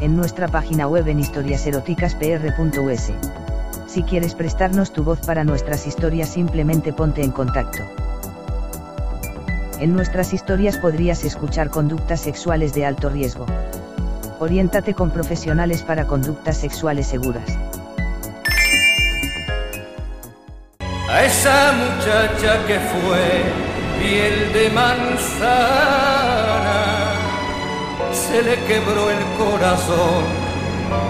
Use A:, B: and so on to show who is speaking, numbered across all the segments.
A: en nuestra página web en historiaseroticaspr.us. Si quieres prestarnos tu voz para nuestras historias simplemente ponte en contacto. En nuestras historias podrías escuchar conductas sexuales de alto riesgo. Oriéntate con profesionales para conductas sexuales seguras.
B: A esa muchacha que fue piel de manzana, se le quebró el corazón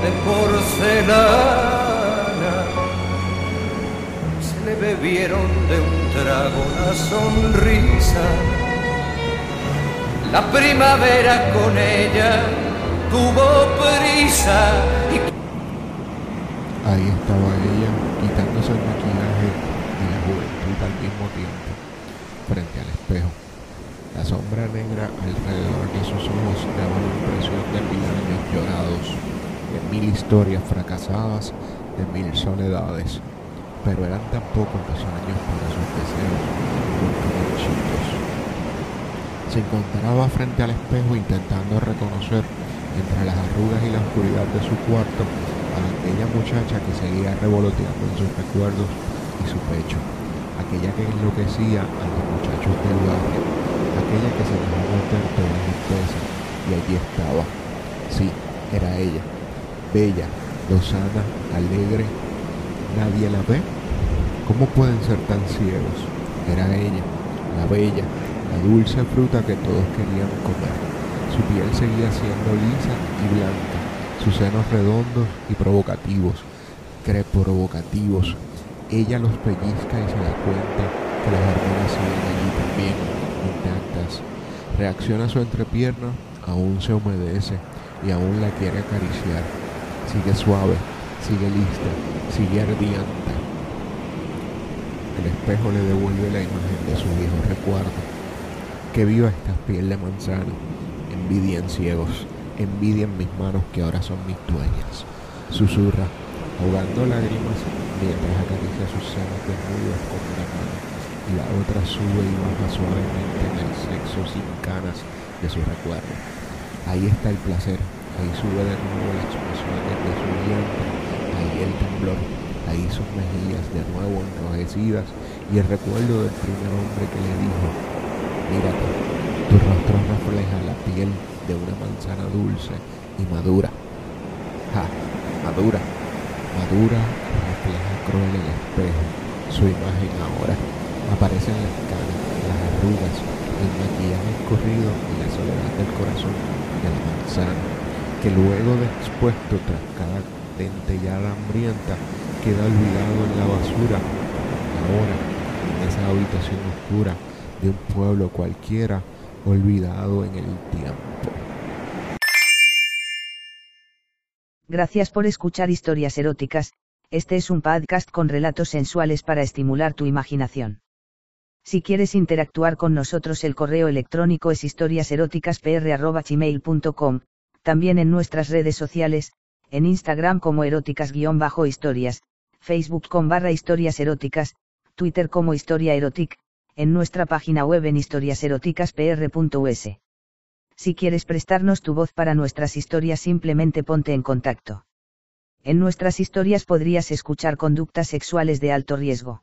B: de porcelana le bebieron de un trago la sonrisa. La primavera con ella tuvo prisa.
C: Ahí estaba ella, quitándose el maquillaje y la juventud al mismo tiempo, frente al espejo. La sombra negra alrededor de sus ojos daba la impresión de mil años llorados, de mil historias fracasadas, de mil soledades pero eran tan pocos los años para sus deseos chicos. Se encontraba frente al espejo intentando reconocer entre las arrugas y la oscuridad de su cuarto a aquella muchacha que seguía revoloteando en sus recuerdos y su pecho, aquella que enloquecía a los muchachos del barrio, aquella que se dejó meter toda la y allí estaba. Sí, era ella, bella, lozana, alegre. ¿Nadie la ve? ¿Cómo pueden ser tan ciegos? Era ella, la bella, la dulce fruta que todos querían comer. Su piel seguía siendo lisa y blanca, sus senos redondos y provocativos, provocativos. Ella los pellizca y se da cuenta que las hormonas siguen allí también, intactas. Reacciona su entrepierna, aún se humedece y aún la quiere acariciar. Sigue suave, sigue lista, sigue ardiente el espejo le devuelve la imagen de su viejo recuerdo. Que viva esta piel de manzana. Envidia en ciegos. Envidia en mis manos que ahora son mis dueñas. Susurra, ahogando lágrimas mientras acaricia sus senos desnudos con una mano y la otra sube y baja suavemente en el sexo sin canas de su recuerdo. Ahí está el placer, ahí sube de nuevo la expresión de su vientre, ahí el temblor, Ahí sus mejillas de nuevo enrojecidas y el recuerdo del primer hombre que le dijo, mírate, tu rostro refleja la piel de una manzana dulce y madura. Ja, madura, madura, refleja cruel el espejo, su imagen ahora. Aparecen las caras, las arrugas, el maquillaje escurrido y la soledad del corazón manzana, que luego de expuesto tras cada dentellada hambrienta, queda olvidado en la basura. Ahora, en esa habitación oscura de un pueblo cualquiera, olvidado en el tiempo.
A: Gracias por escuchar historias eróticas, este es un podcast con relatos sensuales para estimular tu imaginación. Si quieres interactuar con nosotros el correo electrónico es historiaseroticaspr.gmail.com, también en nuestras redes sociales, en Instagram como eróticas-historias, Facebook con barra historias eróticas, Twitter como historia erotic, en nuestra página web en historiaseroticaspr.us. Si quieres prestarnos tu voz para nuestras historias simplemente ponte en contacto. En nuestras historias podrías escuchar conductas sexuales de alto riesgo.